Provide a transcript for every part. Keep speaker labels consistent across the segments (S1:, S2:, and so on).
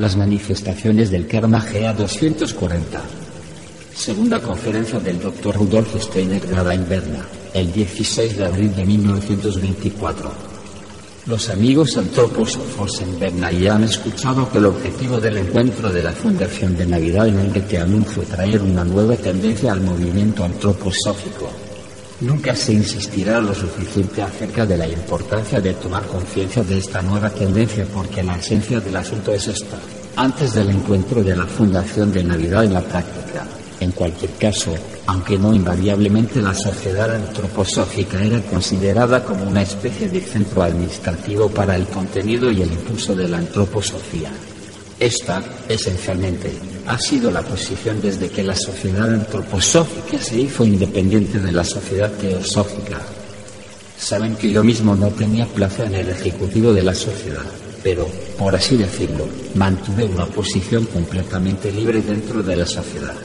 S1: Las manifestaciones del Karma GA 240. Segunda conferencia del Dr. Rudolf Steiner grabada en Berna, el 16 de abril de 1924. Los amigos antróposofos en Berna ya han escuchado que el objetivo del encuentro de la Fundación de Navidad en el Geteanum fue traer una nueva tendencia al movimiento antroposófico. Nunca se insistirá lo suficiente acerca de la importancia de tomar conciencia de esta nueva tendencia porque la esencia del asunto es esta. Antes del encuentro de la Fundación de Navidad en la práctica, en cualquier caso, aunque no invariablemente la sociedad antroposófica era considerada como una especie de centro administrativo para el contenido y el impulso de la antroposofía. Esta, esencialmente, ha sido la posición desde que la sociedad antroposófica se hizo independiente de la sociedad teosófica. Saben que yo mismo no tenía plaza en el ejecutivo de la sociedad, pero, por así decirlo, mantuve una posición completamente libre dentro de la sociedad.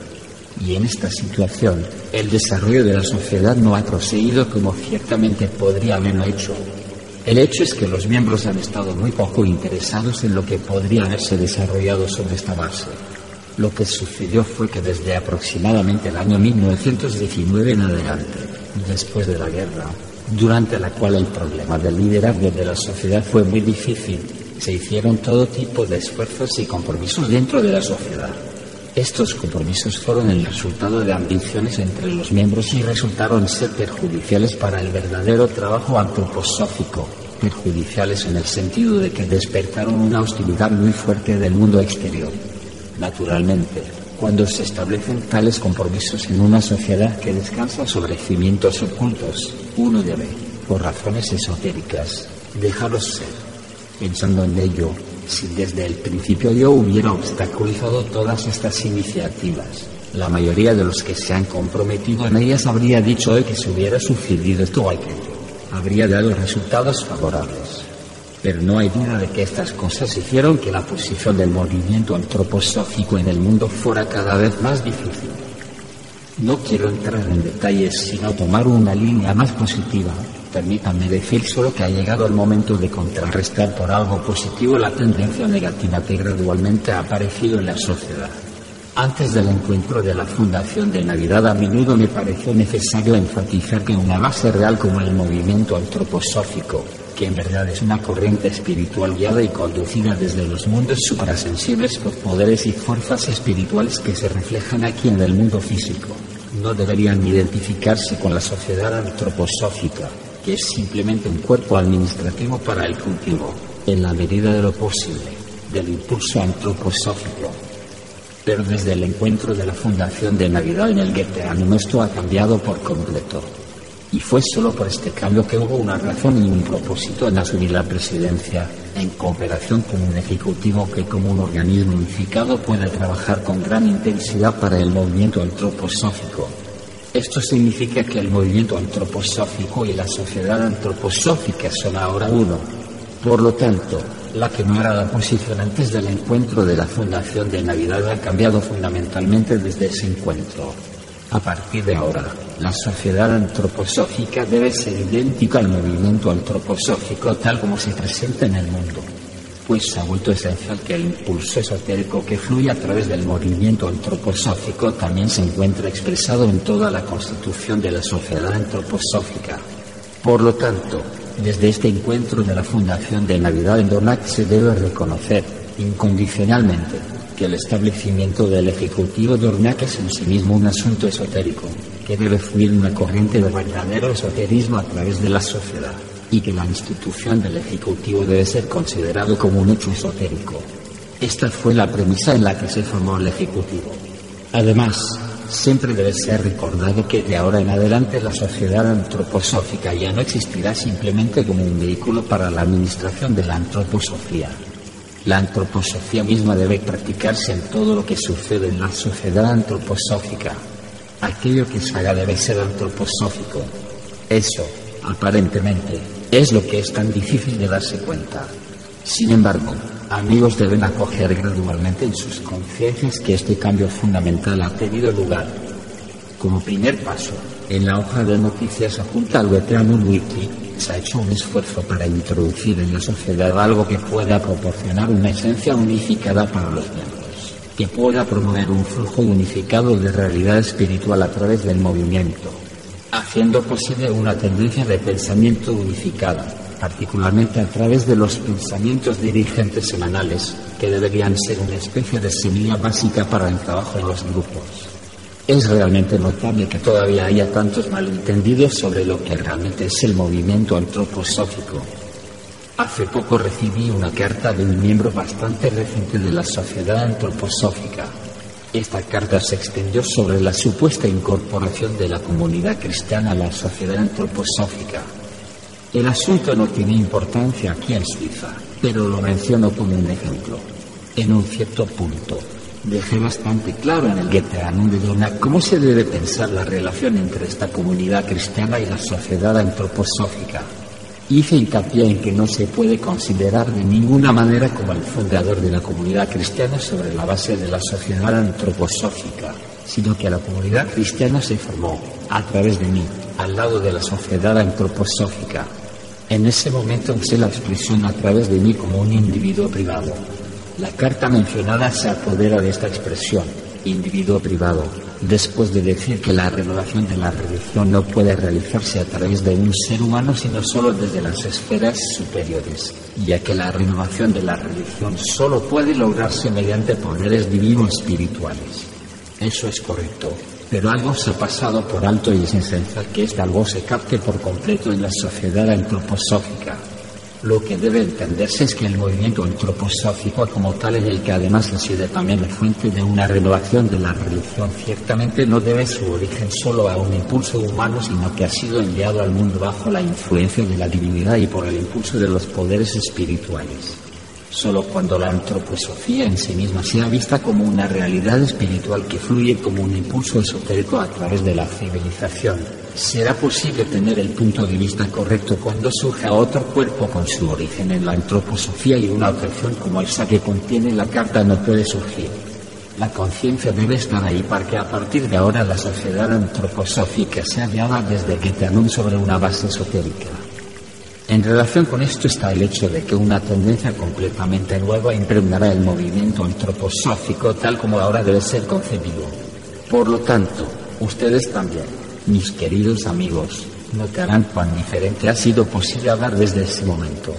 S1: Y en esta situación, el desarrollo de la sociedad no ha proseguido como ciertamente podría haberlo hecho. El hecho es que los miembros han estado muy poco interesados en lo que podría haberse desarrollado sobre esta base. Lo que sucedió fue que desde aproximadamente el año 1919 en adelante, después de la guerra, durante la cual el problema del liderazgo de la sociedad fue muy difícil, se hicieron todo tipo de esfuerzos y compromisos dentro de la sociedad. Estos compromisos fueron el resultado de ambiciones entre los miembros y resultaron ser perjudiciales para el verdadero trabajo antroposófico, perjudiciales en el sentido de que despertaron una hostilidad muy fuerte del mundo exterior. Naturalmente, cuando se establecen tales compromisos en una sociedad que descansa sobre cimientos ocultos, uno debe, por razones esotéricas, dejarlos ser. Pensando en ello, si desde el principio yo hubiera obstaculizado todas estas iniciativas, la mayoría de los que se han comprometido en ellas habría dicho hoy que se hubiera sucedido esto o aquello. Habría dado resultados favorables. Pero no hay duda de que estas cosas hicieron que la posición del movimiento antroposófico en el mundo fuera cada vez más difícil. No quiero entrar en detalles, sino tomar una línea más positiva. Permítanme decir solo que ha llegado el momento de contrarrestar por algo positivo la tendencia negativa que gradualmente ha aparecido en la sociedad. Antes del encuentro de la Fundación de Navidad a menudo me pareció necesario enfatizar que una base real como el movimiento antroposófico, que en verdad es una corriente espiritual guiada y conducida desde los mundos suprasensibles por poderes y fuerzas espirituales que se reflejan aquí en el mundo físico, no deberían identificarse con la sociedad antroposófica, que es simplemente un cuerpo administrativo para el cultivo, en la medida de lo posible, del impulso antroposófico pero desde el encuentro de la Fundación de Navidad en el Goetheanum esto ha cambiado por completo. Y fue solo por este cambio que hubo una razón y un propósito en asumir la presidencia, en cooperación con un ejecutivo que como un organismo unificado puede trabajar con gran intensidad para el movimiento antroposófico. Esto significa que el movimiento antroposófico y la sociedad antroposófica son ahora uno. Por lo tanto, la que no era la posición antes del encuentro de la Fundación de Navidad ha cambiado fundamentalmente desde ese encuentro. A partir de ahora, la sociedad antroposófica debe ser idéntica al movimiento antroposófico tal como se presenta en el mundo, pues ha vuelto esencial que el impulso esotérico que fluye a través del movimiento antroposófico también se encuentre expresado en toda la constitución de la sociedad antroposófica. Por lo tanto, desde este encuentro de la Fundación de Navidad en Dornac se debe reconocer incondicionalmente que el establecimiento del Ejecutivo de es en sí mismo un asunto esotérico, que debe fluir una corriente de verdadero esoterismo a través de la sociedad y que la institución del Ejecutivo debe ser considerado como un hecho esotérico. Esta fue la premisa en la que se formó el Ejecutivo. Además, siempre debe ser recordado que de ahora en adelante la sociedad antroposófica ya no existirá simplemente como un vehículo para la administración de la antroposofía. La antroposofía misma debe practicarse en todo lo que sucede en la sociedad antroposófica. Aquello que se haga debe ser antroposófico. Eso, aparentemente, es lo que es tan difícil de darse cuenta. Sin embargo, amigos deben acoger gradualmente en sus conciencias que este cambio fundamental ha tenido lugar. Como primer paso, en la hoja de noticias adjunta al veterano Wiki, se ha hecho un esfuerzo para introducir en la sociedad algo que pueda proporcionar una esencia unificada para los miembros, que pueda promover un flujo unificado de realidad espiritual a través del movimiento, haciendo posible una tendencia de pensamiento unificada, particularmente a través de los pensamientos dirigentes semanales, que deberían ser una especie de semilla básica para el trabajo en los grupos. Es realmente notable que todavía haya tantos malentendidos sobre lo que realmente es el movimiento antroposófico. Hace poco recibí una carta de un miembro bastante reciente de la Sociedad Antroposófica. Esta carta se extendió sobre la supuesta incorporación de la comunidad cristiana a la Sociedad Antroposófica. El asunto no tiene importancia aquí en Suiza, pero lo menciono como un ejemplo. En un cierto punto, dejé bastante claro en el Geteanum de Dona cómo se debe pensar la relación entre esta comunidad cristiana y la sociedad antroposófica. Hice hincapié en que no se puede considerar de ninguna manera como el fundador de la comunidad cristiana sobre la base de la sociedad antroposófica, sino que la comunidad cristiana se formó a través de mí, al lado de la sociedad antroposófica. En ese momento usé la expresión a través de mí como un individuo privado, la carta mencionada se apodera de esta expresión, individuo privado, después de decir que la renovación de la religión no puede realizarse a través de un ser humano, sino solo desde las esferas superiores, ya que la renovación de la religión solo puede lograrse mediante poderes divinos espirituales. Eso es correcto, pero algo se ha pasado por alto y es esencial que este algo se capte por completo en la sociedad antroposófica lo que debe entenderse es que el movimiento antroposófico como tal, en el que además ha sido también la fuente de una renovación de la religión, ciertamente no debe su origen solo a un impulso humano, sino que ha sido enviado al mundo bajo la influencia de la divinidad y por el impulso de los poderes espirituales. Solo cuando la antroposofía en sí misma sea vista como una realidad espiritual que fluye como un impulso esotérico a través de la civilización, será posible tener el punto de vista correcto cuando surja otro cuerpo con su origen en la antroposofía y una objeción como esa que contiene la carta no puede surgir. La conciencia debe estar ahí para que a partir de ahora la sociedad antroposófica sea guiada desde te sobre una base esotérica. En relación con esto está el hecho de que una tendencia completamente nueva impregnará el movimiento antroposófico tal como ahora debe ser concebido. Por lo tanto, ustedes también, mis queridos amigos, notarán cuán diferente ha sido posible hablar desde ese momento.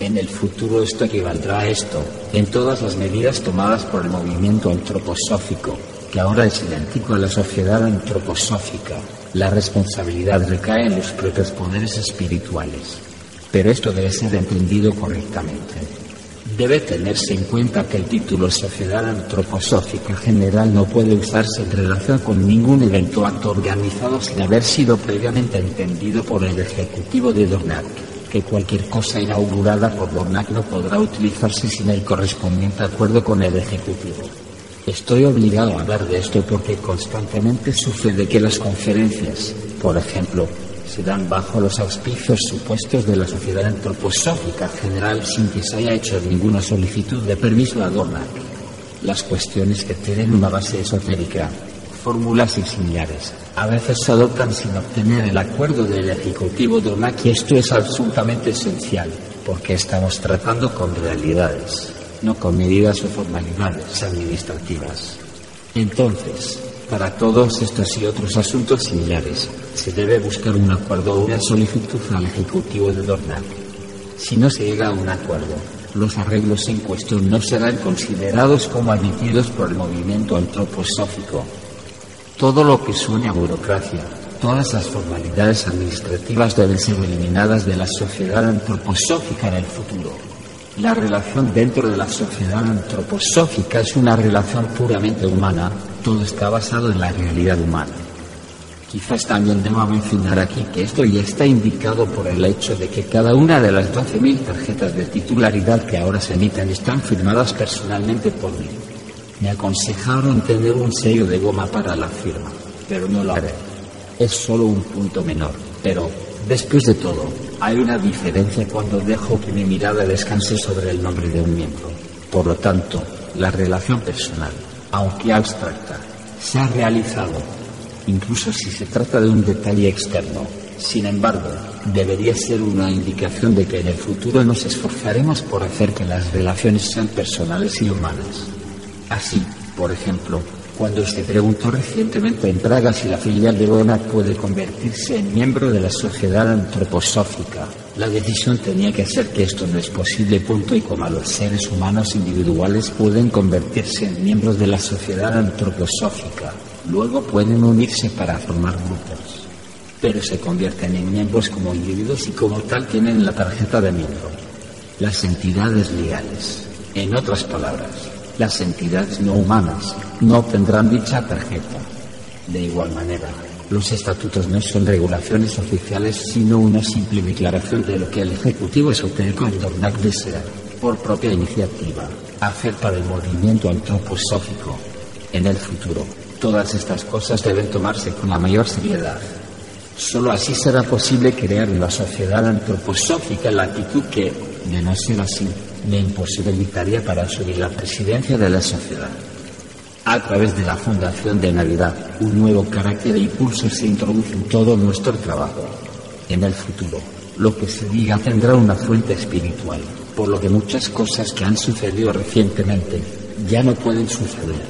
S1: En el futuro esto equivaldrá a esto, en todas las medidas tomadas por el movimiento antroposófico, que ahora es idéntico a la sociedad antroposófica. La responsabilidad recae en los propios poderes espirituales. Pero esto debe ser entendido correctamente. Debe tenerse en cuenta que el título Sociedad Antroposófica General no puede usarse en relación con ningún evento acto organizado sin haber sido previamente entendido por el Ejecutivo de Dornac, que cualquier cosa inaugurada por Dornac no podrá utilizarse sin el correspondiente acuerdo con el Ejecutivo. Estoy obligado a hablar de esto porque constantemente sucede que las conferencias, por ejemplo, se dan bajo los auspicios supuestos de la sociedad antroposófica general sin que se haya hecho ninguna solicitud de permiso a Dornac. Las cuestiones que tienen una base esotérica, fórmulas y similares, a veces se adoptan sin obtener el acuerdo del Ejecutivo Dornac y esto es absolutamente esencial, porque estamos tratando con realidades, no con medidas o formalidades administrativas. Entonces, para todos estos y otros asuntos similares, se debe buscar un acuerdo o una solicitud al Ejecutivo de Dornat. Si no se llega a un acuerdo, los arreglos en cuestión no serán considerados como admitidos por el movimiento antroposófico. Todo lo que suene a burocracia, todas las formalidades administrativas deben ser eliminadas de la sociedad antroposófica en el futuro. La relación dentro de la sociedad antroposófica es una relación puramente humana todo está basado en la realidad humana. Quizás también deba mencionar aquí que esto ya está indicado por el hecho de que cada una de las 12.000 tarjetas de titularidad que ahora se emiten están firmadas personalmente por mí. Me aconsejaron tener un sello de goma para la firma, pero no lo haré. Es solo un punto menor, pero después de todo, hay una diferencia cuando dejo que mi mirada descanse sobre el nombre de un miembro. Por lo tanto, la relación personal aunque abstracta, se ha realizado incluso si se trata de un detalle externo. Sin embargo, debería ser una indicación de que en el futuro nos esforzaremos por hacer que las relaciones sean personales y humanas. Así, por ejemplo, cuando se preguntó recientemente en Praga si la filial de Bona puede convertirse en miembro de la sociedad antroposófica, la decisión tenía que ser que esto no es posible, punto y coma. Los seres humanos individuales pueden convertirse en miembros de la sociedad antroposófica. Luego pueden unirse para formar grupos. Pero se convierten en miembros como individuos y como tal tienen la tarjeta de miembro. Las entidades legales. En otras palabras, las entidades no humanas no obtendrán dicha tarjeta. De igual manera, los estatutos no son regulaciones oficiales, sino una simple declaración de lo que el Ejecutivo Esotérico en Dornac desea, por propia iniciativa, hacer para el movimiento antroposófico. En el futuro, todas estas cosas deben tomarse con la mayor seriedad. Solo así será posible crear una sociedad antroposófica en la actitud que, de no ser así, me imposibilitaría para asumir la presidencia de la sociedad. A través de la Fundación de Navidad, un nuevo carácter e impulso se introduce en todo nuestro trabajo. En el futuro, lo que se diga tendrá una fuente espiritual, por lo que muchas cosas que han sucedido recientemente ya no pueden suceder.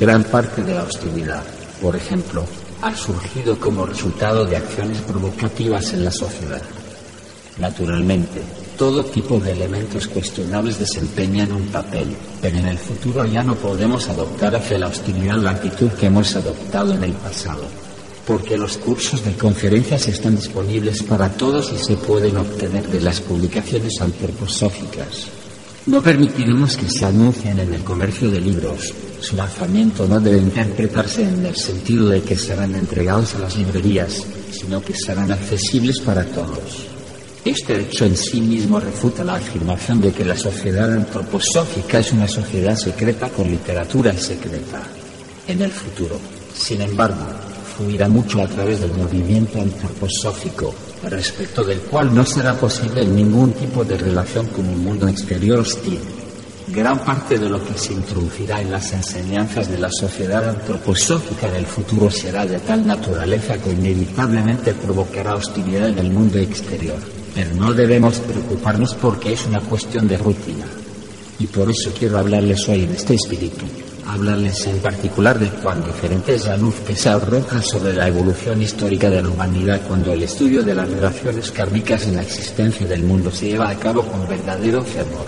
S1: Gran parte de la hostilidad, por ejemplo, ha surgido como resultado de acciones provocativas en la sociedad. Naturalmente, todo tipo de elementos cuestionables desempeñan un papel, pero en el futuro ya no podemos adoptar hacia la hostilidad la actitud que hemos adoptado en el pasado, porque los cursos de conferencias están disponibles para todos y se pueden obtener de las publicaciones antroposóficas. No permitiremos que se anuncien en el comercio de libros. Su lanzamiento no debe interpretarse en el sentido de que serán entregados a las librerías, sino que serán accesibles para todos. Este hecho en sí mismo refuta la afirmación de que la sociedad antroposófica es una sociedad secreta con literatura secreta. En el futuro, sin embargo, fluirá mucho a través del movimiento antroposófico, respecto del cual no será posible ningún tipo de relación con un mundo exterior hostil. Gran parte de lo que se introducirá en las enseñanzas de la sociedad antroposófica en el futuro será de tal naturaleza que inevitablemente provocará hostilidad en el mundo exterior. Pero no debemos preocuparnos porque es una cuestión de rutina. Y por eso quiero hablarles hoy de este espíritu. Hablarles en particular de cuán diferente es la luz que se arroja sobre la evolución histórica de la humanidad cuando el estudio de las relaciones kármicas en la existencia del mundo se lleva a cabo con verdadero fervor.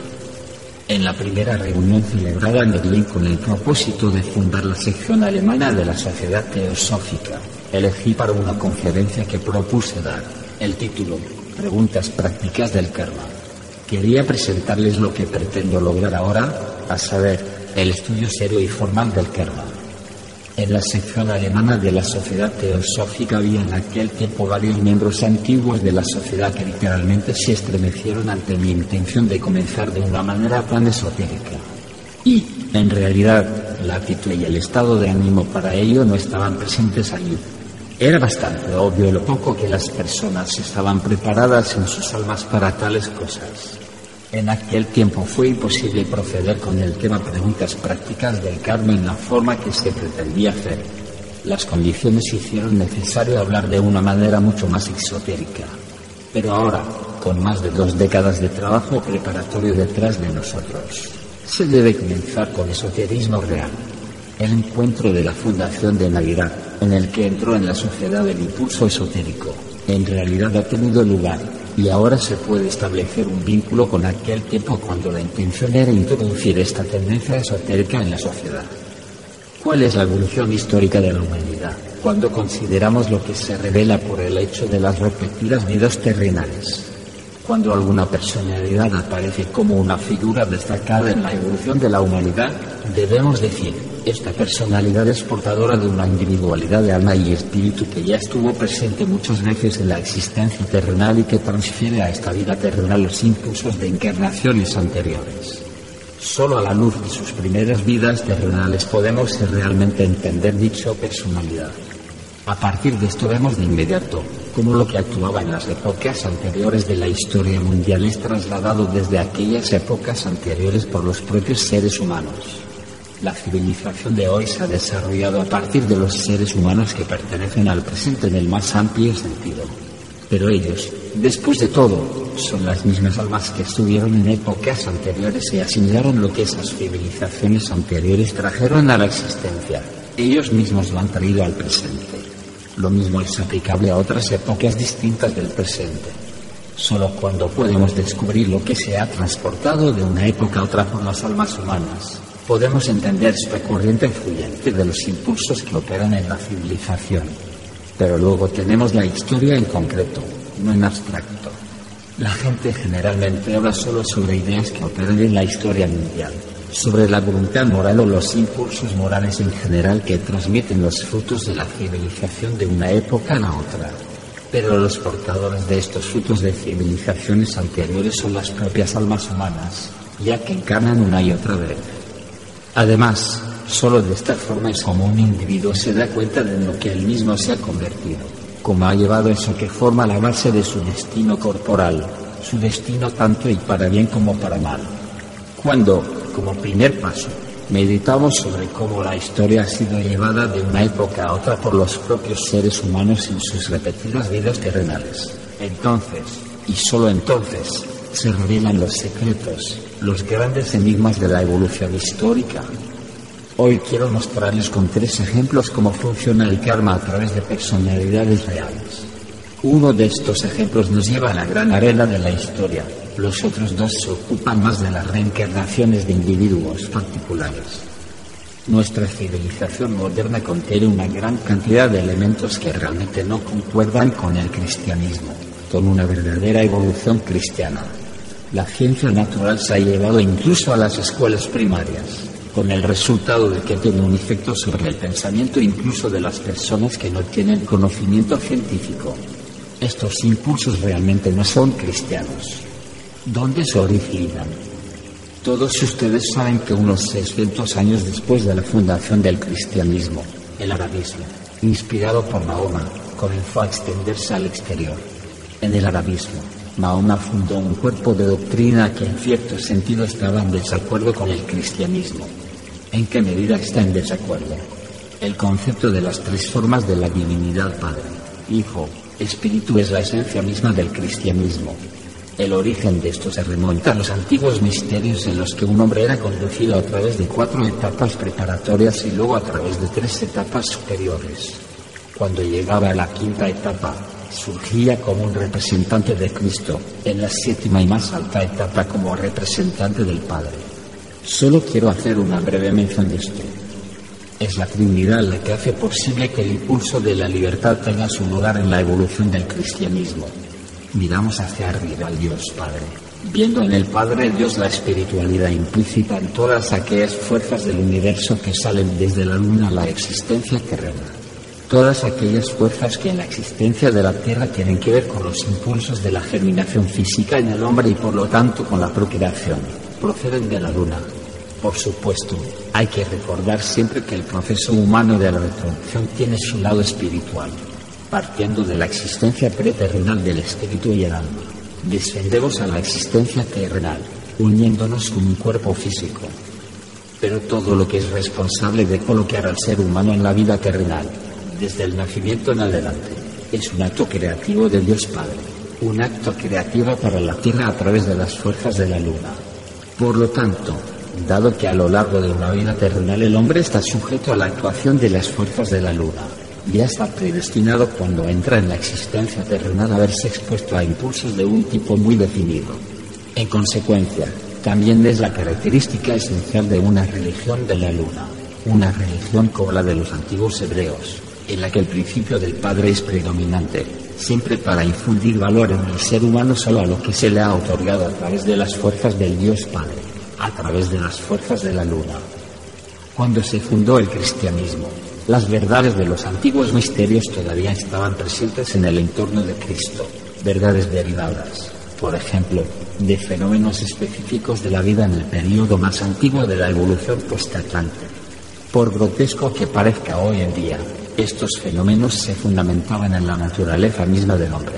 S1: En la primera reunión celebrada en Berlín con el propósito de fundar la sección alemana de la Sociedad Teosófica, elegí para una conferencia que propuse dar el título Preguntas prácticas del karma. Quería presentarles lo que pretendo lograr ahora, a saber, el estudio serio y formal del karma. En la sección alemana de la Sociedad Teosófica había en aquel tiempo varios miembros antiguos de la sociedad que literalmente se estremecieron ante mi intención de comenzar de una manera tan esotérica. Y, en realidad, la actitud y el estado de ánimo para ello no estaban presentes allí. Era bastante obvio lo poco que las personas estaban preparadas en sus almas para tales cosas. En aquel tiempo fue imposible proceder con el tema preguntas prácticas del karma en la forma que se pretendía hacer. Las condiciones hicieron necesario hablar de una manera mucho más exotérica. Pero ahora, con más de dos décadas de trabajo preparatorio detrás de nosotros, se debe comenzar con esoterismo real. El encuentro de la Fundación de Navidad en el que entró en la sociedad del impulso esotérico. En realidad ha tenido lugar y ahora se puede establecer un vínculo con aquel tiempo cuando la intención era introducir esta tendencia esotérica en la sociedad. ¿Cuál es la evolución histórica de la humanidad? Cuando consideramos lo que se revela por el hecho de las repetidas vidas terrenales. Cuando alguna personalidad aparece como una figura destacada en la evolución de la humanidad, debemos decir, esta personalidad es portadora de una individualidad de alma y espíritu que ya estuvo presente muchas veces en la existencia terrenal y que transfiere a esta vida terrenal los impulsos de encarnaciones anteriores. Solo a la luz de sus primeras vidas terrenales podemos realmente entender dicha personalidad. A partir de esto vemos de inmediato cómo lo que actuaba en las épocas anteriores de la historia mundial es trasladado desde aquellas épocas anteriores por los propios seres humanos. La civilización de hoy se ha desarrollado a partir de los seres humanos que pertenecen al presente en el más amplio sentido. Pero ellos, después de todo, son las mismas almas que estuvieron en épocas anteriores y asimilaron lo que esas civilizaciones anteriores trajeron a la existencia. Ellos mismos lo han traído al presente. Lo mismo es aplicable a otras épocas distintas del presente. Solo cuando podemos descubrir lo que se ha transportado de una época a otra por las almas humanas, podemos entender esta corriente fluyente de los impulsos que operan en la civilización. Pero luego tenemos la historia en concreto, no en abstracto. La gente generalmente habla solo sobre ideas que operan en la historia mundial, sobre la voluntad moral o los impulsos morales en general que transmiten los frutos de la civilización de una época a la otra. Pero los portadores de estos frutos de civilizaciones anteriores son las propias almas humanas, ya que encarnan una y otra vez. Además, solo de esta forma es como un individuo se da cuenta de lo que él mismo se ha convertido, como ha llevado eso que forma la base de su destino corporal, su destino tanto y para bien como para mal. Cuando, como primer paso, meditamos sobre cómo la historia ha sido llevada de una época a otra por los propios seres humanos en sus repetidas vidas terrenales. Entonces, y solo entonces, se revelan los secretos, los grandes enigmas de la evolución histórica. Hoy quiero mostrarles con tres ejemplos cómo funciona el karma a través de personalidades reales. Uno de estos ejemplos nos lleva a la gran arena de la historia. Los otros dos se ocupan más de las reencarnaciones de individuos particulares. Nuestra civilización moderna contiene una gran cantidad de elementos que realmente no concuerdan con el cristianismo, con una verdadera evolución cristiana. La ciencia natural se ha llevado incluso a las escuelas primarias, con el resultado de que tiene un efecto sobre el pensamiento incluso de las personas que no tienen conocimiento científico. Estos impulsos realmente no son cristianos. ¿Dónde se originan? Todos ustedes saben que unos 600 años después de la fundación del cristianismo, el arabismo, inspirado por Mahoma, comenzó a extenderse al exterior. En el arabismo, Mahoma fundó un cuerpo de doctrina que en cierto sentido estaba en desacuerdo con el cristianismo. ¿En qué medida está en desacuerdo? El concepto de las tres formas de la divinidad Padre, Hijo, Espíritu es la esencia misma del cristianismo. El origen de esto se remonta a los antiguos misterios en los que un hombre era conducido a través de cuatro etapas preparatorias y luego a través de tres etapas superiores. Cuando llegaba a la quinta etapa, surgía como un representante de Cristo, en la séptima y más alta etapa como representante del Padre. Solo quiero hacer una breve mención de esto. Es la Trinidad la que hace posible que el impulso de la libertad tenga su lugar en la evolución del cristianismo. Miramos hacia arriba al Dios Padre, viendo en el Padre Dios la espiritualidad implícita en todas aquellas fuerzas del universo que salen desde la luna a la existencia terrena. Todas aquellas fuerzas que en la existencia de la Tierra tienen que ver con los impulsos de la germinación física en el hombre y por lo tanto con la procreación, proceden de la luna, por supuesto, hay que recordar siempre que el proceso humano de la reproducción tiene su lado espiritual, partiendo de la existencia preterrenal del espíritu y el alma. Descendemos a la existencia terrenal, uniéndonos con un cuerpo físico. Pero todo lo que es responsable de colocar al ser humano en la vida terrenal, desde el nacimiento en adelante, es un acto creativo de Dios Padre, un acto creativo para la Tierra a través de las fuerzas de la Luna. Por lo tanto, dado que a lo largo de una vida terrenal el hombre está sujeto a la actuación de las fuerzas de la luna. Ya está predestinado cuando entra en la existencia terrenal a verse expuesto a impulsos de un tipo muy definido. En consecuencia, también es la característica esencial de una religión de la luna, una religión como la de los antiguos hebreos, en la que el principio del Padre es predominante, siempre para infundir valor en el ser humano solo a lo que se le ha otorgado a través de las fuerzas del Dios Padre a través de las fuerzas de la luna. Cuando se fundó el cristianismo, las verdades de los antiguos misterios todavía estaban presentes en el entorno de Cristo, verdades derivadas, por ejemplo, de fenómenos específicos de la vida en el periodo más antiguo de la evolución post-atlante. Por grotesco que parezca hoy en día, estos fenómenos se fundamentaban en la naturaleza misma del hombre.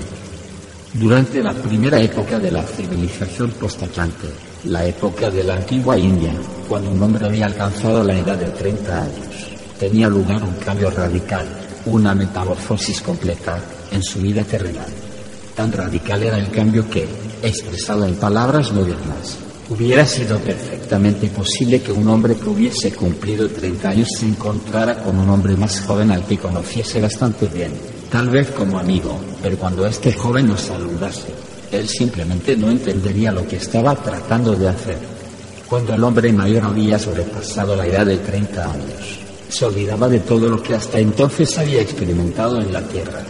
S1: Durante la primera época de la civilización post-atlante, la época de la antigua India, cuando un hombre había alcanzado la edad de 30 años. Tenía lugar un cambio radical, una metamorfosis completa en su vida terrenal. Tan radical era el cambio que, expresado en palabras modernas, hubiera sido perfectamente posible que un hombre que hubiese cumplido 30 años se encontrara con un hombre más joven al que conociese bastante bien, tal vez como amigo, pero cuando este joven nos saludase, él simplemente no entendería lo que estaba tratando de hacer. Cuando el hombre mayor había sobrepasado la edad de 30 años, se olvidaba de todo lo que hasta entonces había experimentado en la tierra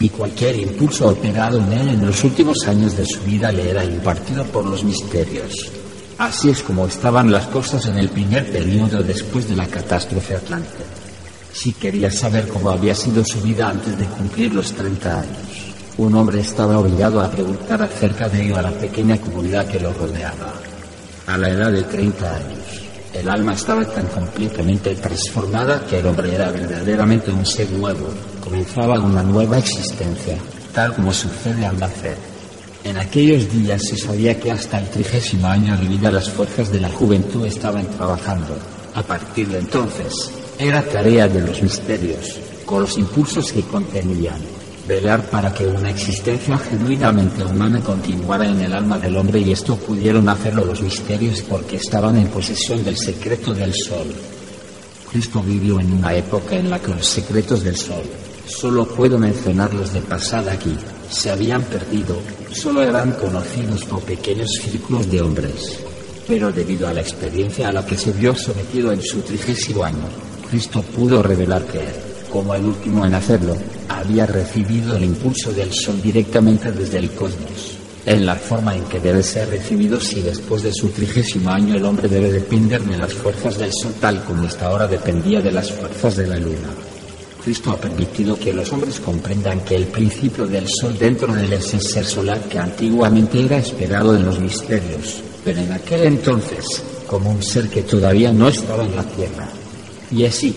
S1: y cualquier impulso operado en él en los últimos años de su vida le era impartido por los misterios. Así es como estaban las cosas en el primer periodo después de la catástrofe atlante. Si quería saber cómo había sido su vida antes de cumplir los 30 años, un hombre estaba obligado a preguntar acerca de ello a la pequeña comunidad que lo rodeaba. A la edad de 30 años, el alma estaba tan completamente transformada que el hombre era verdaderamente un ser nuevo, comenzaba una nueva existencia, tal como sucede al nacer. En aquellos días se sabía que hasta el trigésimo año de vida las fuerzas de la juventud estaban trabajando. A partir de entonces, era tarea de los misterios, con los impulsos que contenían, velar para que una existencia genuinamente humana continuara en el alma del hombre y esto pudieron hacerlo los misterios porque estaban en posesión del secreto del sol. Cristo vivió en una época en la que los secretos del sol, solo puedo mencionarlos de pasada aquí, se habían perdido, solo eran conocidos por pequeños círculos de hombres. Pero debido a la experiencia a la que se vio sometido en su trigésimo año, Cristo pudo revelar que como el último en hacerlo, había recibido el impulso del Sol directamente desde el cosmos, en la forma en que debe ser recibido si después de su trigésimo año el hombre debe depender de las fuerzas del Sol tal como hasta ahora dependía de las fuerzas de la Luna. Cristo ha permitido que los hombres comprendan que el principio del Sol dentro del ser solar que antiguamente era esperado en los misterios, pero en aquel entonces como un ser que todavía no estaba en la Tierra. Y así,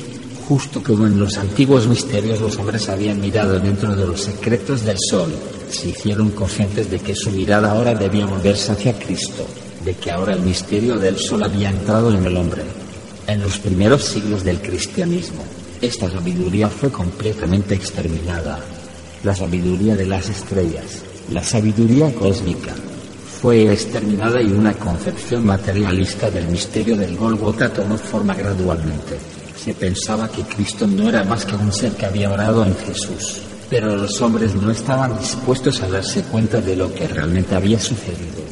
S1: Justo como en los antiguos misterios los hombres habían mirado dentro de los secretos del sol, se hicieron conscientes de que su mirada ahora debía volverse hacia Cristo, de que ahora el misterio del sol había entrado en el hombre. En los primeros siglos del cristianismo, esta sabiduría fue completamente exterminada. La sabiduría de las estrellas, la sabiduría cósmica, fue exterminada y una concepción materialista del misterio del Golgota tomó forma gradualmente se pensaba que Cristo no era más que un ser que había orado en Jesús. Pero los hombres no estaban dispuestos a darse cuenta de lo que realmente había sucedido.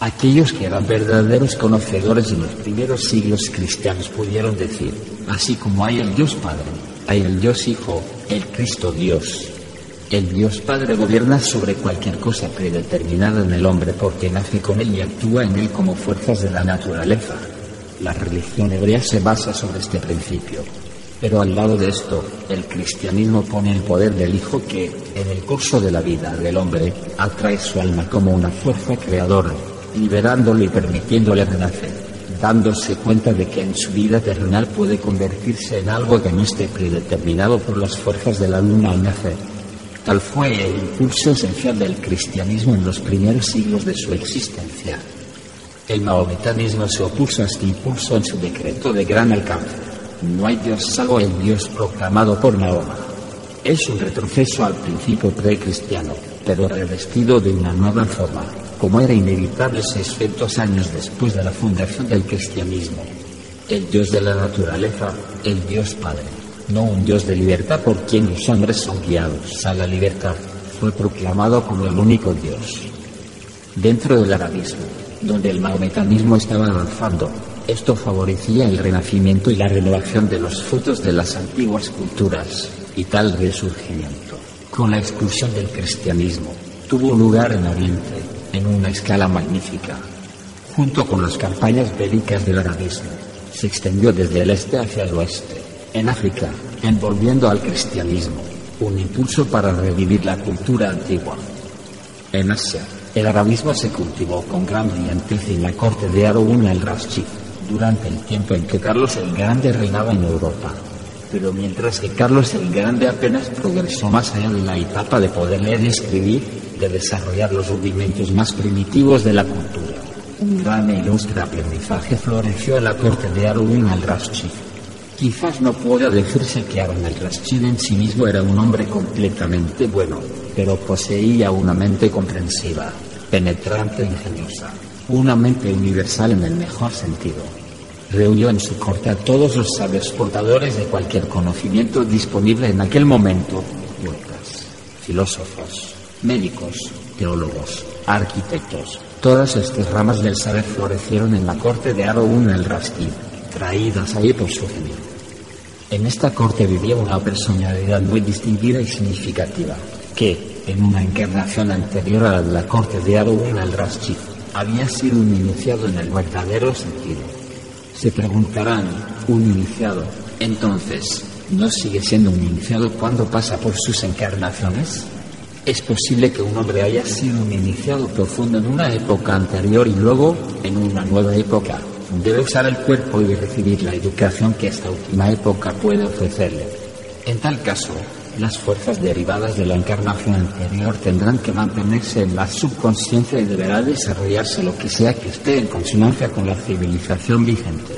S1: Aquellos que eran verdaderos conocedores en los primeros siglos cristianos pudieron decir, así como hay el Dios Padre, hay el Dios Hijo, el Cristo Dios. El Dios Padre gobierna sobre cualquier cosa predeterminada en el hombre porque nace con él y actúa en él como fuerzas de la naturaleza. La religión hebrea se basa sobre este principio. Pero al lado de esto, el cristianismo pone el poder del Hijo que, en el curso de la vida del hombre, atrae su alma como una fuerza creadora, liberándole y permitiéndole renacer, dándose cuenta de que en su vida terrenal puede convertirse en algo que no esté predeterminado por las fuerzas de la luna al nacer. Tal fue el impulso esencial del cristianismo en los primeros siglos de su existencia. El mahometanismo se opuso a este impulso en su decreto de gran alcance. No hay Dios salvo el Dios proclamado por Mahoma. Es un retroceso al principio precristiano, pero revestido de una nueva forma, como era inevitable 600 años después de la fundación del cristianismo. El Dios de la naturaleza, el Dios Padre, no un Dios de libertad por quien los hombres son guiados a la libertad, fue proclamado como el único Dios. Dentro del arabismo, donde el mahometanismo estaba avanzando. Esto favorecía el renacimiento y la renovación de los frutos de las antiguas culturas y tal resurgimiento. Con la exclusión del cristianismo, tuvo lugar en Oriente en una escala magnífica. Junto con las campañas bélicas del arabismo, se extendió desde el este hacia el oeste. En África, envolviendo al cristianismo, un impulso para revivir la cultura antigua. En Asia, el arabismo se cultivó con gran brillantez en la corte de Harun el-Rashid durante el tiempo en que Carlos el Grande reinaba en Europa. Pero mientras que Carlos el Grande apenas progresó más allá de la etapa de poder leer y escribir, de desarrollar los rudimentos más primitivos de la cultura, un gran e ilustre aprendizaje floreció en la corte de Harun al-Rashid. Quizás no pueda decirse que Harun al-Rashid en sí mismo era un hombre completamente bueno, pero poseía una mente comprensiva, penetrante e ingeniosa, una mente universal en el mejor sentido. Reunió en su corte a todos los sabios portadores de cualquier conocimiento disponible en aquel momento, poetas, filósofos, médicos, teólogos, arquitectos. Todas estas ramas del saber florecieron en la corte de Harun el-Rashid, traídas ahí por su genio. En esta corte vivía una personalidad muy distinguida y significativa, que, en una encarnación anterior a la corte de Harun al-Rashid, había sido un iniciado en el verdadero sentido. Se preguntarán, un iniciado, entonces, ¿no sigue siendo un iniciado cuando pasa por sus encarnaciones? Es posible que un hombre haya sido un iniciado profundo en una época anterior y luego en una nueva época. Debe usar el cuerpo y recibir la educación que esta última época puede ofrecerle. En tal caso, las fuerzas derivadas de la encarnación anterior tendrán que mantenerse en la subconsciencia y deberá desarrollarse lo que sea que esté en consonancia con la civilización vigente.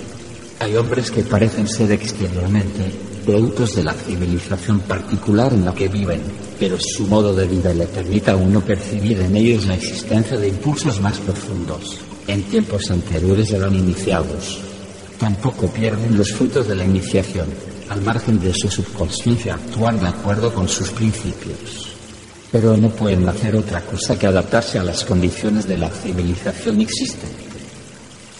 S1: Hay hombres que parecen ser exteriormente productos de la civilización particular en la que viven, pero su modo de vida le permite a uno percibir en ellos la existencia de impulsos más profundos. En tiempos anteriores eran iniciados. Tampoco pierden los frutos de la iniciación, al margen de su subconsciencia, actuar de acuerdo con sus principios. Pero no pueden hacer otra cosa que adaptarse a las condiciones de la civilización existente.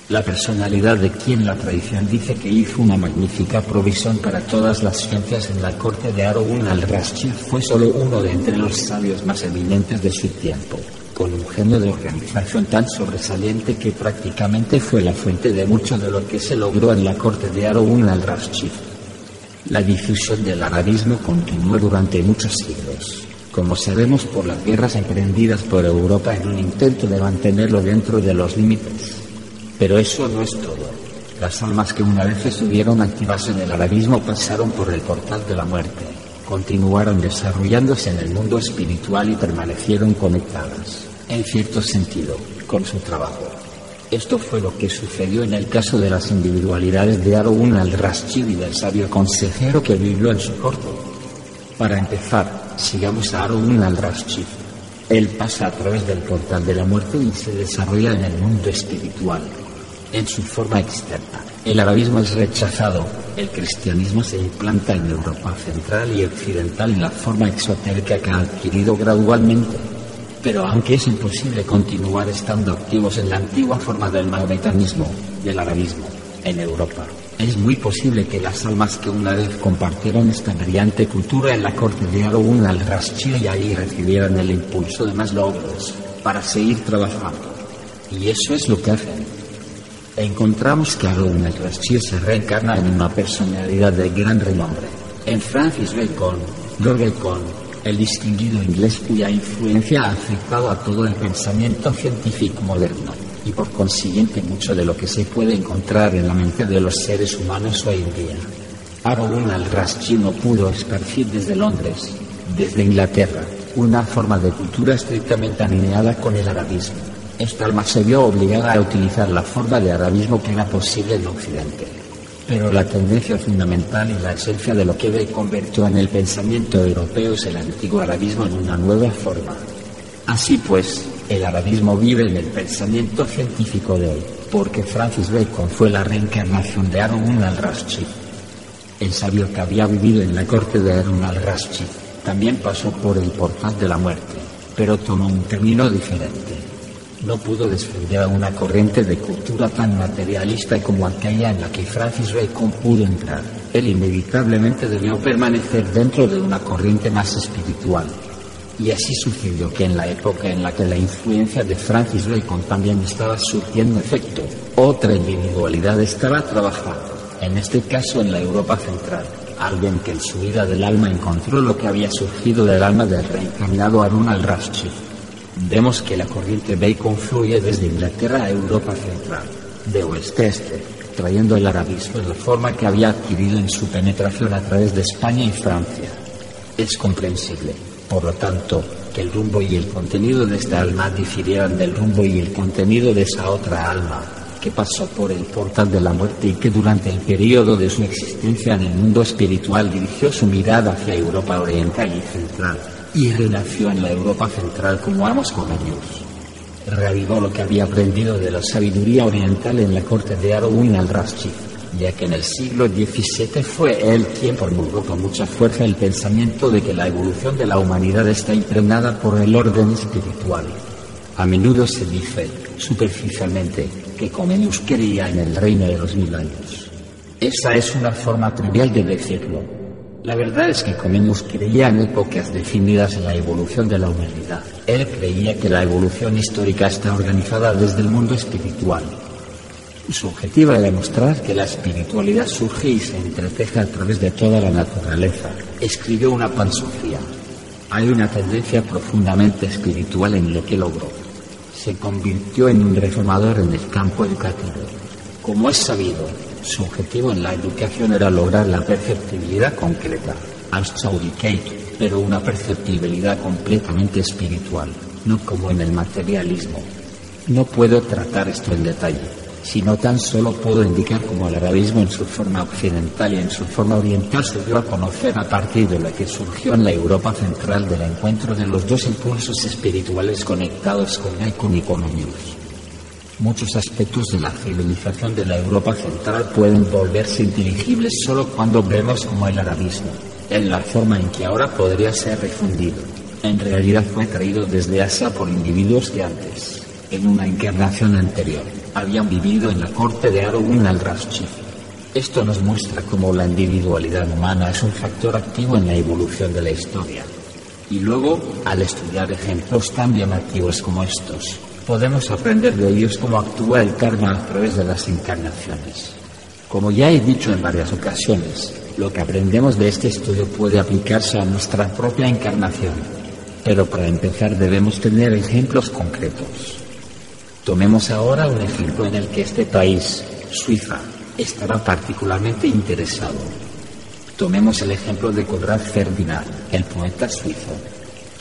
S1: La personalidad de quien la tradición dice que hizo una magnífica provisión para todas las ciencias en la corte de Harun al-Rashid fue solo uno de entre los sabios más eminentes de su tiempo, con un genio de organización tan sobresaliente que prácticamente fue la fuente de mucho de lo que se logró en la corte de Harun al-Rashid. La difusión del arabismo continuó durante muchos siglos, como sabemos por las guerras emprendidas por Europa en un intento de mantenerlo dentro de los límites. Pero eso no es todo. Las almas que una vez estuvieron activas en el arabismo pasaron por el portal de la muerte, continuaron desarrollándose en el mundo espiritual y permanecieron conectadas, en cierto sentido, con su trabajo. Esto fue lo que sucedió en el caso de las individualidades de Harun al-Rashid y del sabio consejero que vivió en su corte. Para empezar, sigamos a Harun al-Rashid. Él pasa a través del portal de la muerte y se desarrolla en el mundo espiritual, en su forma externa. El arabismo es rechazado, el cristianismo se implanta en Europa central y occidental en la forma exotérica que ha adquirido gradualmente pero aunque es imposible continuar estando activos en la antigua forma del maometanismo, del arabismo, en Europa, es muy posible que las almas que una vez compartieron esta brillante cultura en la corte de Harun al-Rashid y ahí recibieran el impulso de más logros para seguir trabajando. Y eso es lo que hacen. Encontramos que Harun al-Rashid se reencarna en una personalidad de gran renombre. En Francis Bacon, Lord Bacon, el distinguido inglés cuya influencia ha afectado a todo el pensamiento científico moderno y por consiguiente mucho de lo que se puede encontrar en la mente de los seres humanos hoy en día. Harun al-Rashid no pudo esparcir desde Londres, desde Inglaterra, una forma de cultura estrictamente alineada con el arabismo. Esta alma se vio obligada a utilizar la forma de arabismo que era posible en Occidente. Pero la tendencia fundamental y la esencia de lo que le convirtió en el pensamiento europeo es el antiguo arabismo en una nueva forma. Así pues, el arabismo vive en el pensamiento científico de hoy, porque Francis Bacon fue la reencarnación de Harun al-Rashid. El sabio que había vivido en la corte de Harun al-Rashid también pasó por el portal de la muerte, pero tomó un camino diferente no pudo defender a una corriente de cultura tan materialista como aquella en la que Francis Bacon pudo entrar. Él inevitablemente debió permanecer dentro de una corriente más espiritual. Y así sucedió que en la época en la que la influencia de Francis Bacon también estaba surtiendo efecto, otra individualidad estaba trabajando, en este caso en la Europa central, alguien que en su vida del alma encontró lo que había surgido del alma del reencarnado Arun al-Rashid Vemos que la corriente Bacon fluye desde Inglaterra a Europa central, de oeste a este, trayendo el arabismo de la forma que había adquirido en su penetración a través de España y Francia. Es comprensible, por lo tanto, que el rumbo y el contenido de esta alma difirieran del rumbo y el contenido de esa otra alma que pasó por el portal de la muerte y que durante el periodo de su existencia en el mundo espiritual dirigió su mirada hacia Europa Oriental y Central y renació en la Europa Central como amos comenios. Reavivó lo que había aprendido de la sabiduría oriental en la corte de Arwin al-Rashid, ya que en el siglo XVII fue él quien promulgó con mucha fuerza el pensamiento de que la evolución de la humanidad está impregnada por el orden espiritual. A menudo se dice, superficialmente, que Comenius creía en el reino de los mil años. Esa es una forma trivial de decirlo. La verdad es que Comenius creía en épocas definidas en la evolución de la humanidad. Él creía que la evolución histórica está organizada desde el mundo espiritual. Su objetivo era demostrar que la espiritualidad surge y se entreteja a través de toda la naturaleza. Escribió una pansofía. Hay una tendencia profundamente espiritual en lo que logró se convirtió en un reformador en el campo educativo. Como es sabido, su objetivo en la educación era lograr la perceptibilidad Saudicate, pero una perceptibilidad completamente espiritual, no como en el materialismo. No puedo tratar esto en detalle, sino tan solo puedo indicar cómo el arabismo en su forma occidental y en su forma oriental se dio a conocer a partir de lo que surgió en la Europa central del encuentro de los dos impulsos espirituales conectados con el y Muchos aspectos de la civilización de la Europa central pueden volverse inteligibles solo cuando vemos como el arabismo, en la forma en que ahora podría ser refundido, en realidad fue traído desde Asia por individuos que antes, en una encarnación anterior, habían vivido en la corte de Arun al-Rashid. Esto nos muestra cómo la individualidad humana es un factor activo en la evolución de la historia. Y luego, al estudiar ejemplos tan llamativos como estos, podemos aprender de ellos cómo actúa el karma a través de las encarnaciones. Como ya he dicho en varias ocasiones, lo que aprendemos de este estudio puede aplicarse a nuestra propia encarnación, pero para empezar debemos tener ejemplos concretos. Tomemos ahora un ejemplo en el que este país, Suiza, estará particularmente interesado. Tomemos el ejemplo de Conrad Ferdinand, el poeta suizo.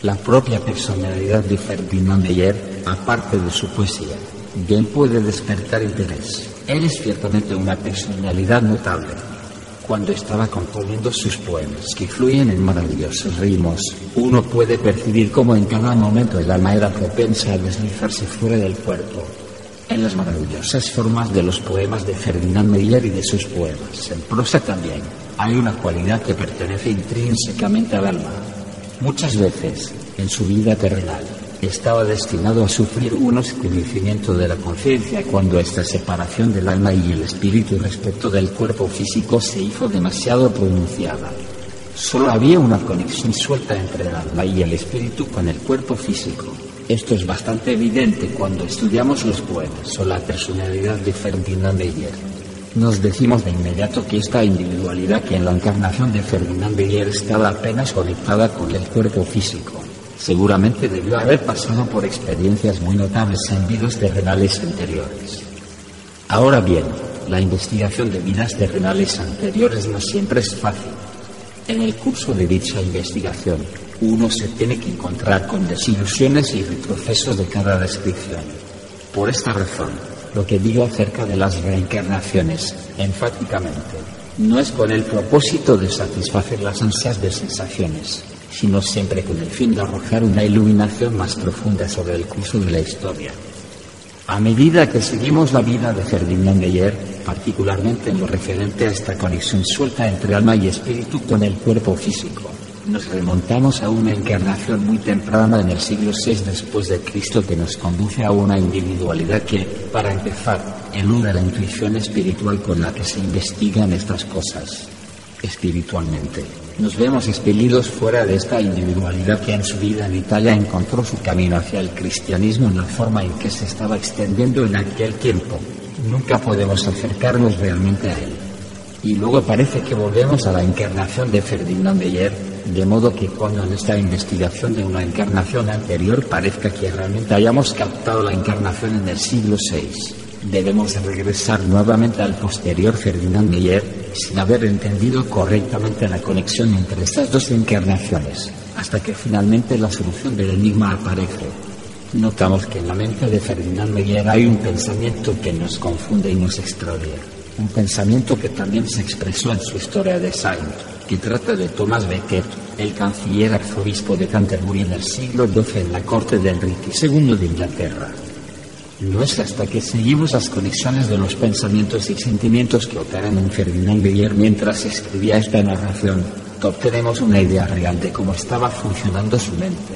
S1: La propia personalidad de Ferdinand Meyer, aparte de su poesía, bien puede despertar interés. Él es ciertamente una personalidad notable, cuando estaba componiendo sus poemas, que fluyen en maravillosos ritmos. Uno puede percibir cómo en cada momento el alma era propensa a deslizarse fuera del cuerpo. En las maravillosas formas de los poemas de Ferdinand Meyer y de sus poemas, en prosa también, hay una cualidad que pertenece intrínsecamente al alma. Muchas veces, en su vida terrenal, estaba destinado a sufrir un oscurecimiento de la conciencia cuando esta separación del alma y el espíritu respecto del cuerpo físico se hizo demasiado pronunciada. Solo había una conexión suelta entre el alma y el espíritu con el cuerpo físico. Esto es bastante evidente cuando estudiamos los poemas o la personalidad de Ferdinand Beyer. Nos decimos de inmediato que esta individualidad que en la encarnación de Ferdinand Beyer estaba apenas conectada con el cuerpo físico Seguramente debió haber pasado por experiencias muy notables en vidas terrenales anteriores. Ahora bien, la investigación de vidas terrenales anteriores no siempre es fácil. En el curso de dicha investigación, uno se tiene que encontrar con desilusiones y retrocesos de cada descripción. Por esta razón, lo que digo acerca de las reencarnaciones, enfáticamente, no es con el propósito de satisfacer las ansias de sensaciones, sino siempre con el fin de arrojar una iluminación más profunda sobre el curso de la historia. A medida que seguimos la vida de Ferdinand Meyer, particularmente en lo referente a esta conexión suelta entre alma y espíritu con el cuerpo físico, nos remontamos a una encarnación muy temprana en el siglo VI después de Cristo que nos conduce a una individualidad que, para empezar, eluda la intuición espiritual con la que se investigan estas cosas espiritualmente. Nos vemos expelidos fuera de esta individualidad que en su vida en Italia encontró su camino hacia el cristianismo en la forma en que se estaba extendiendo en aquel tiempo. Nunca podemos acercarnos realmente a él. Y luego parece que volvemos a la encarnación de Ferdinand Beyer, de modo que cuando en esta investigación de una encarnación anterior parezca que realmente hayamos captado la encarnación en el siglo VI debemos regresar nuevamente al posterior Ferdinand Meyer sin haber entendido correctamente la conexión entre estas dos encarnaciones. hasta que finalmente la solución del enigma aparece. Notamos que en la mente de Ferdinand Meyer hay un pensamiento que nos confunde y nos extravía. Un pensamiento que también se expresó en su historia de Saint, que trata de Thomas Becket, el canciller arzobispo de Canterbury en el siglo XII en la corte de Enrique II de Inglaterra. No es hasta que seguimos las conexiones de los pensamientos y sentimientos que operan en Ferdinand Beyer mientras escribía esta narración que obtenemos una idea real de cómo estaba funcionando su mente.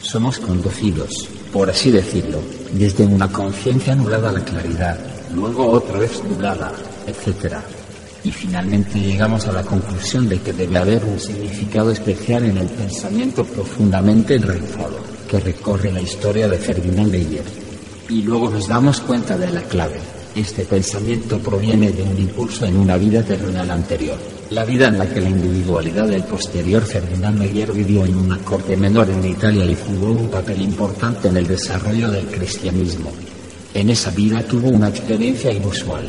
S1: Somos conducidos, por así decirlo, desde una conciencia anulada a la claridad, luego otra vez nublada, etc. Y finalmente llegamos a la conclusión de que debe haber un significado especial en el pensamiento profundamente enraizado que recorre la historia de Ferdinand Beyer y luego nos damos cuenta de la clave. Este pensamiento proviene de un impulso en una vida terrenal anterior, la vida en la que la individualidad del posterior Ferdinand Meyer vivió en una corte menor en Italia y jugó un papel importante en el desarrollo del cristianismo. En esa vida tuvo una experiencia inusual.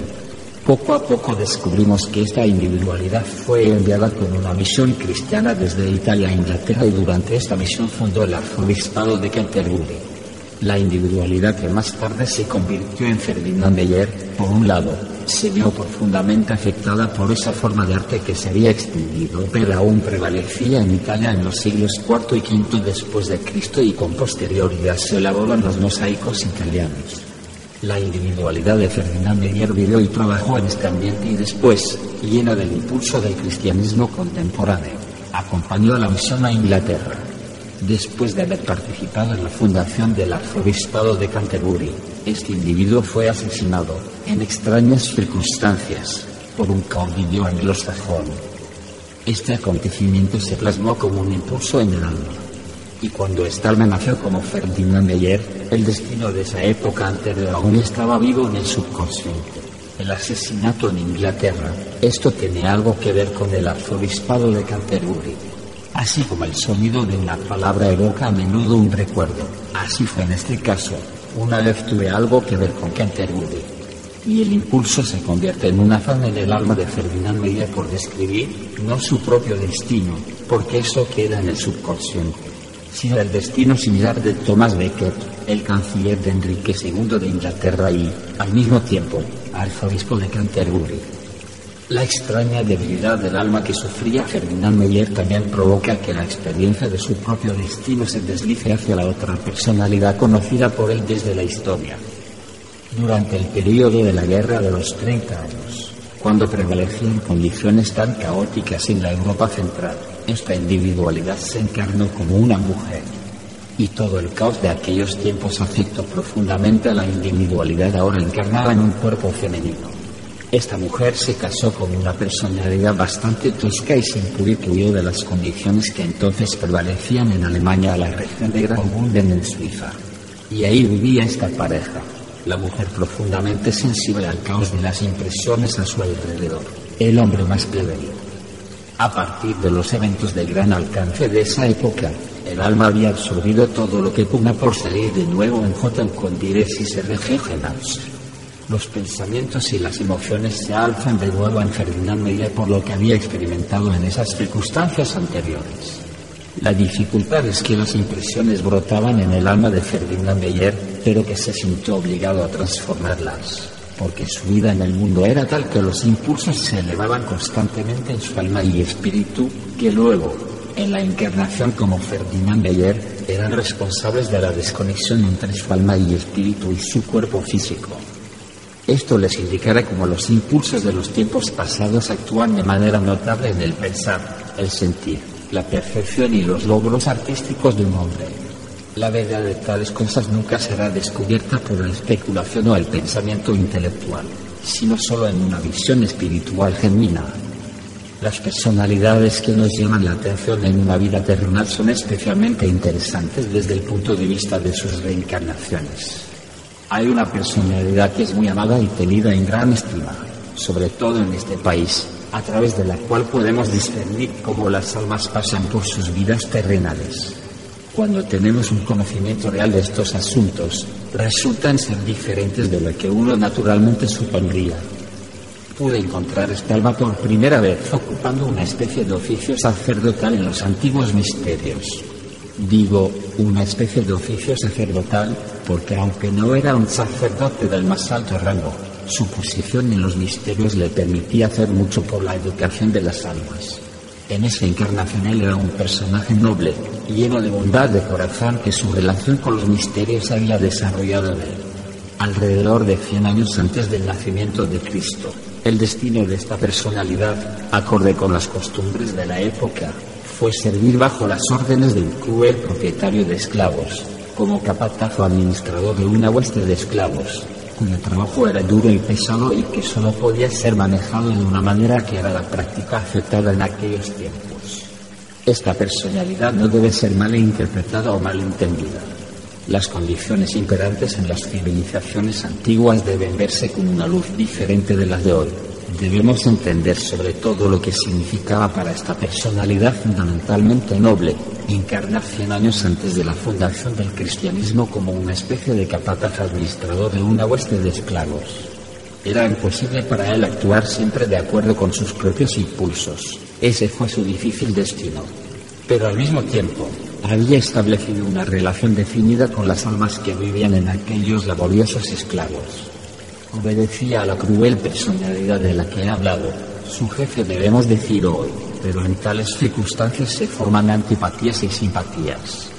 S1: Poco a poco descubrimos que esta individualidad fue enviada con una misión cristiana desde Italia a Inglaterra y durante esta misión fundó el arzobispado de Canterbury la individualidad que más tarde se convirtió en Ferdinand Meyer, por un lado, se vio profundamente afectada por esa forma de arte que se había extinguido, pero aún prevalecía en Italia en los siglos IV y V después de Cristo y con posterioridad se elaboran los mosaicos italianos. La individualidad de Ferdinand Meyer vivió y trabajó en este ambiente y después, llena del impulso del cristianismo contemporáneo, acompañó a la misión a Inglaterra Después de haber participado en la fundación del arzobispado de Canterbury, este individuo fue asesinado en extrañas circunstancias por un caudillo anglosajón. Este acontecimiento se plasmó como un impulso en el alma. Y cuando esta alma nació como Ferdinand Meyer, el destino de esa época anterior aún estaba vivo en el subconsciente. El asesinato en Inglaterra, esto tiene algo que ver con el arzobispado de Canterbury así como el sonido de una palabra evoca a menudo un recuerdo. Así fue en este caso. Una vez tuve algo que ver con Canterbury. Y el impulso se convierte en un afán en el alma de Ferdinand Meyer por describir no su propio destino, porque eso queda en el subconsciente, sino el destino similar de Thomas Becket, el canciller de Enrique II de Inglaterra y, al mismo tiempo, arzobispo de Canterbury. La extraña debilidad del alma que sufría Ferdinand Meyer también provoca que la experiencia de su propio destino se deslice hacia la otra personalidad conocida por él desde la historia. Durante el periodo de la Guerra de los 30 años, cuando prevalecían condiciones tan caóticas en la Europa central, esta individualidad se encarnó como una mujer. Y todo el caos de aquellos tiempos afectó profundamente a la individualidad ahora encarnada en un cuerpo femenino. Esta mujer se casó con una personalidad bastante tosca y sin huyó de las condiciones que entonces prevalecían en Alemania a la región de Graubünden en Suiza. Y ahí vivía esta pareja, la mujer profundamente sensible al caos de las impresiones a su alrededor, el hombre más plebeyo. A partir de los eventos de gran alcance de esa época, el alma había absorbido todo lo que pugna por salir de nuevo en J con diresis los pensamientos y las emociones se alzan de nuevo en Ferdinand Meyer por lo que había experimentado en esas circunstancias anteriores. La dificultad es que las impresiones brotaban en el alma de Ferdinand Meyer, pero que se sintió obligado a transformarlas, porque su vida en el mundo era tal que los impulsos se elevaban constantemente en su alma y espíritu, que luego, en la encarnación como Ferdinand Meyer, eran responsables de la desconexión entre su alma y espíritu y su cuerpo físico. Esto les indicará cómo los impulsos de los tiempos pasados actúan de manera notable en el pensar, el sentir, la perfección y los logros artísticos de un hombre. La verdad de tales cosas nunca será descubierta por la especulación o el pensamiento intelectual, sino solo en una visión espiritual genuina. Las personalidades que nos llaman la atención en una vida terrenal son especialmente interesantes desde el punto de vista de sus reencarnaciones. Hay una personalidad que es muy amada y tenida en gran estima, sobre todo en este país, a través de la cual podemos discernir cómo las almas pasan por sus vidas terrenales. Cuando tenemos un conocimiento real de estos asuntos, resultan ser diferentes de lo que uno naturalmente supondría. pude encontrar este alma por primera vez ocupando una especie de oficio sacerdotal en los antiguos misterios. Digo una especie de oficio sacerdotal porque aunque no era un sacerdote del más alto rango, su posición en los misterios le permitía hacer mucho por la educación de las almas. En esa encarnación era un personaje noble, lleno de bondad de corazón que su relación con los misterios había desarrollado en él. Alrededor de 100 años antes del nacimiento de Cristo, el destino de esta personalidad, acorde con las costumbres de la época, fue servir bajo las órdenes del cruel propietario de esclavos, como capataz o administrador de una hueste de esclavos, cuyo trabajo era duro y pesado y que solo podía ser manejado de una manera que era la práctica aceptada en aquellos tiempos. Esta personalidad no debe ser mal interpretada o mal entendida. Las condiciones imperantes en las civilizaciones antiguas deben verse con una luz diferente de las de hoy. Debemos entender sobre todo lo que significaba para esta personalidad fundamentalmente noble encarnar cien años antes de la fundación del cristianismo como una especie de capataz administrador de una hueste de esclavos. Era imposible para él actuar siempre de acuerdo con sus propios impulsos. Ese fue su difícil destino. Pero al mismo tiempo, había establecido una relación definida con las almas que vivían en aquellos laboriosos esclavos obedecía a la cruel personalidad de la que he hablado. Su jefe debemos decir hoy, pero en tales circunstancias se forman antipatías y simpatías.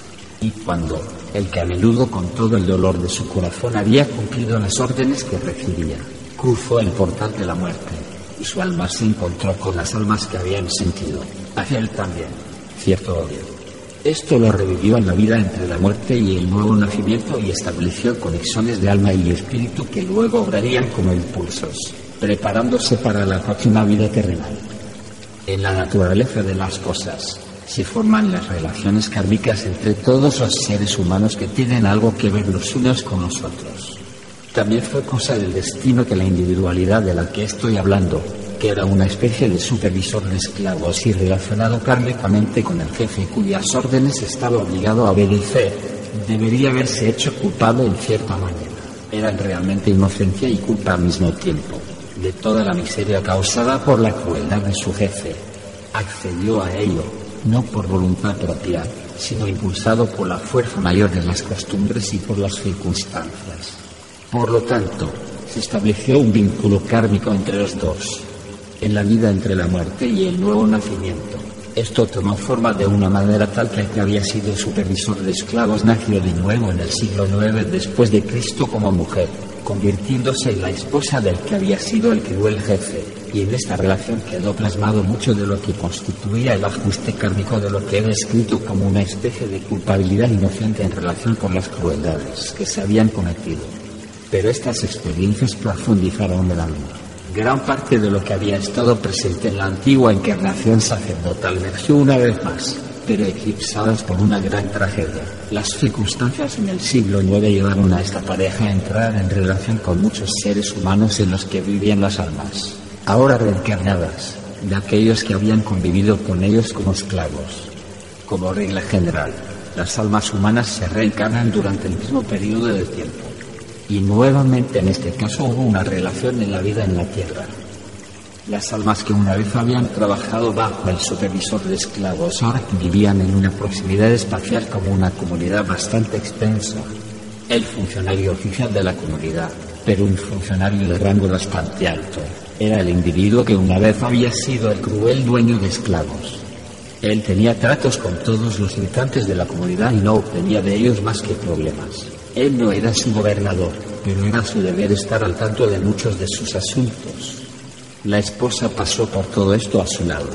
S1: Y cuando el que a menudo con todo el dolor de su corazón había cumplido las órdenes que recibía, cruzó el portal de la muerte y su alma se encontró con las almas que habían sentido. Hacia él también, cierto odio. Esto lo revivió en la vida entre la muerte y el nuevo nacimiento y estableció conexiones de alma y espíritu que luego obrarían como impulsos, preparándose para la próxima vida terrenal. En la naturaleza de las cosas se forman las relaciones kármicas entre todos los seres humanos que tienen algo que ver los unos con los otros. También fue cosa del destino que la individualidad de la que estoy hablando que era una especie de supervisor de esclavos y relacionado kármicamente con el jefe cuyas órdenes estaba obligado a obedecer, debería haberse hecho culpable en cierta manera. Eran realmente inocencia y culpa al mismo tiempo toda la miseria causada por la crueldad de su jefe. Accedió a ello, no por voluntad propia, sino impulsado por la fuerza mayor de las costumbres y por las circunstancias. Por lo tanto, se estableció un vínculo kármico entre los dos, en la vida entre la muerte y el nuevo nacimiento. Esto tomó forma de una manera tal que el que había sido supervisor de esclavos nació de nuevo en el siglo IX después de Cristo como mujer, convirtiéndose en la esposa del que había sido el cruel jefe. Y en esta relación quedó plasmado mucho de lo que constituía el ajuste kármico de lo que he descrito como una especie de culpabilidad inocente en relación con las crueldades que se habían cometido. Pero estas experiencias profundizaron el alma. Gran parte de lo que había estado presente en la antigua encarnación sacerdotal emergió una vez más, pero eclipsadas por una gran tragedia. Las circunstancias en el siglo IX llevaron a esta pareja a entrar en relación con muchos seres humanos en los que vivían las almas, ahora reencarnadas, de aquellos que habían convivido con ellos como esclavos. Como regla general, las almas humanas se reencarnan durante el mismo periodo de tiempo y nuevamente en este caso hubo una relación en la vida en la tierra. Las almas que una vez habían trabajado bajo el supervisor de esclavos ahora vivían en una proximidad espacial como una comunidad bastante extensa. El funcionario oficial de la comunidad, pero un funcionario de rango bastante alto, era el individuo que una vez había sido el cruel dueño de esclavos. Él tenía tratos con todos los habitantes de la comunidad y no obtenía de ellos más que problemas. Él no era su gobernador, pero era su deber estar al tanto de muchos de sus asuntos. La esposa pasó por todo esto a su lado.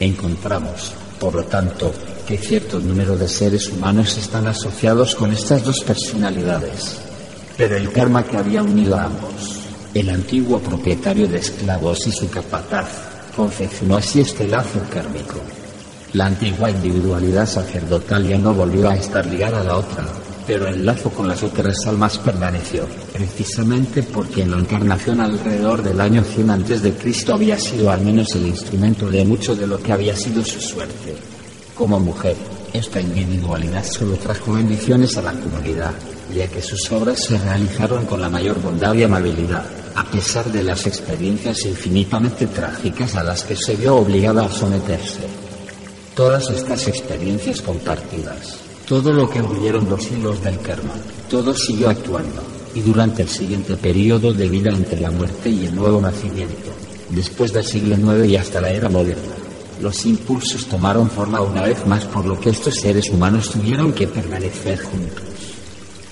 S1: Encontramos, por lo tanto, que cierto número de seres humanos están asociados con estas dos personalidades. Pero el karma que había unido a ambos, el antiguo propietario de esclavos y su capataz, confeccionó así este lazo kármico. La antigua individualidad sacerdotal ya no volvió a estar ligada a la otra, pero el lazo con las otras almas permaneció, precisamente porque en la encarnación alrededor del año 100 antes de Cristo había sido al menos el instrumento de mucho de lo que había sido su suerte. Como mujer, esta individualidad solo trajo bendiciones a la comunidad, ya que sus obras se realizaron con la mayor bondad y amabilidad, a pesar de las experiencias infinitamente trágicas a las que se vio obligada a someterse. Todas estas experiencias compartidas, todo lo que huyeron los hilos del karma, todo siguió actuando, y durante el siguiente periodo de vida entre la muerte y el nuevo nacimiento, después del siglo IX y hasta la era moderna, los impulsos tomaron forma una vez más por lo que estos seres humanos tuvieron que permanecer juntos.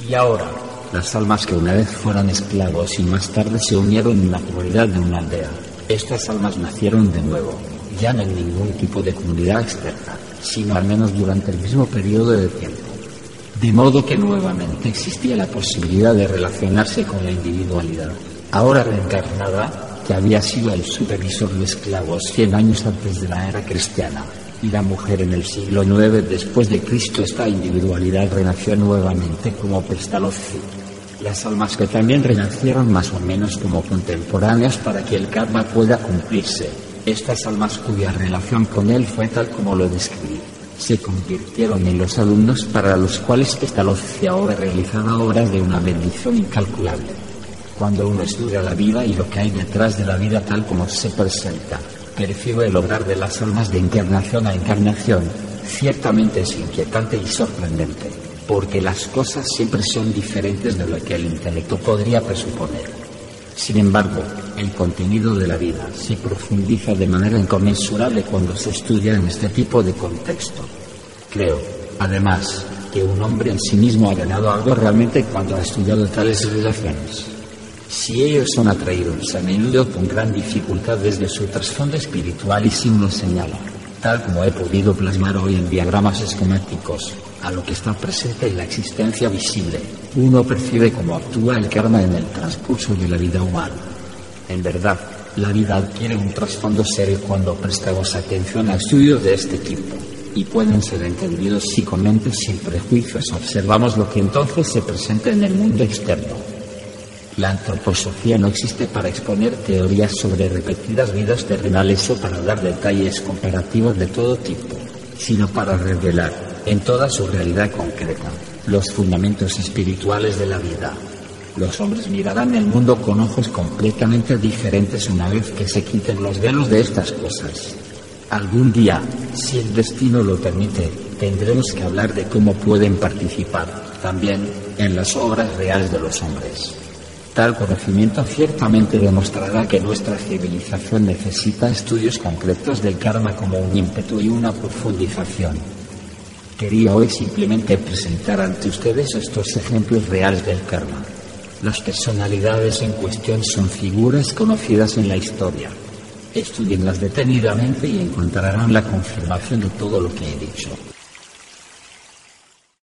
S1: Y ahora, las almas que una vez fueron esclavos y más tarde se unieron en la comunidad de una aldea. Estas almas nacieron de nuevo, ya no en ningún tipo de comunidad externa, sino al menos durante el mismo periodo de tiempo. De modo que nuevamente existía la posibilidad de relacionarse con la individualidad, ahora reencarnada, que había sido el supervisor de esclavos 100 años antes de la era cristiana, y la mujer en el siglo IX después de Cristo, esta individualidad renació nuevamente como Pestalozzi. Las almas que también renacieron más o menos como contemporáneas para que el karma pueda cumplirse. Estas almas cuya relación con él fue tal como lo describí, se convirtieron en los alumnos para los cuales Pestalozzi ahora realizaba obras de una bendición incalculable. Cuando uno estudia la vida y lo que hay detrás de la vida tal como se presenta, percibe el obrar de las almas de encarnación a encarnación, ciertamente es inquietante y sorprendente, porque las cosas siempre son diferentes de lo que el intelecto podría presuponer. Sin embargo, el contenido de la vida se profundiza de manera inconmensurable cuando se estudia en este tipo de contexto. Creo, además, que un hombre en sí mismo ha ganado algo realmente cuando ha estudiado tales relaciones. Si ellos son atraídos a menudo con gran dificultad desde su trasfondo espiritual y sin lo señala, tal como he podido plasmar hoy en diagramas esquemáticos, a lo que está presente en la existencia visible, uno percibe cómo actúa el karma en el transcurso de la vida humana. En verdad, la vida adquiere un trasfondo serio cuando prestamos atención a estudios de este tipo y pueden ser entendidos psicamente sin prejuicios. Observamos lo que entonces se presenta en el mundo externo. La antroposofía no existe para exponer teorías sobre repetidas vidas terrenales o para dar detalles comparativos de todo tipo, sino para revelar, en toda su realidad concreta, los fundamentos espirituales de la vida. Los hombres mirarán el mundo con ojos completamente diferentes una vez que se quiten los velos de estas cosas. Algún día, si el destino lo permite, tendremos que hablar de cómo pueden participar también en las obras reales de los hombres. Tal conocimiento ciertamente demostrará que nuestra civilización necesita estudios concretos del karma como un ímpetu y una profundización. Quería hoy simplemente presentar ante ustedes estos ejemplos reales del karma. Las personalidades en cuestión son figuras conocidas en la historia. Estudienlas detenidamente y encontrarán la confirmación de todo lo que he dicho.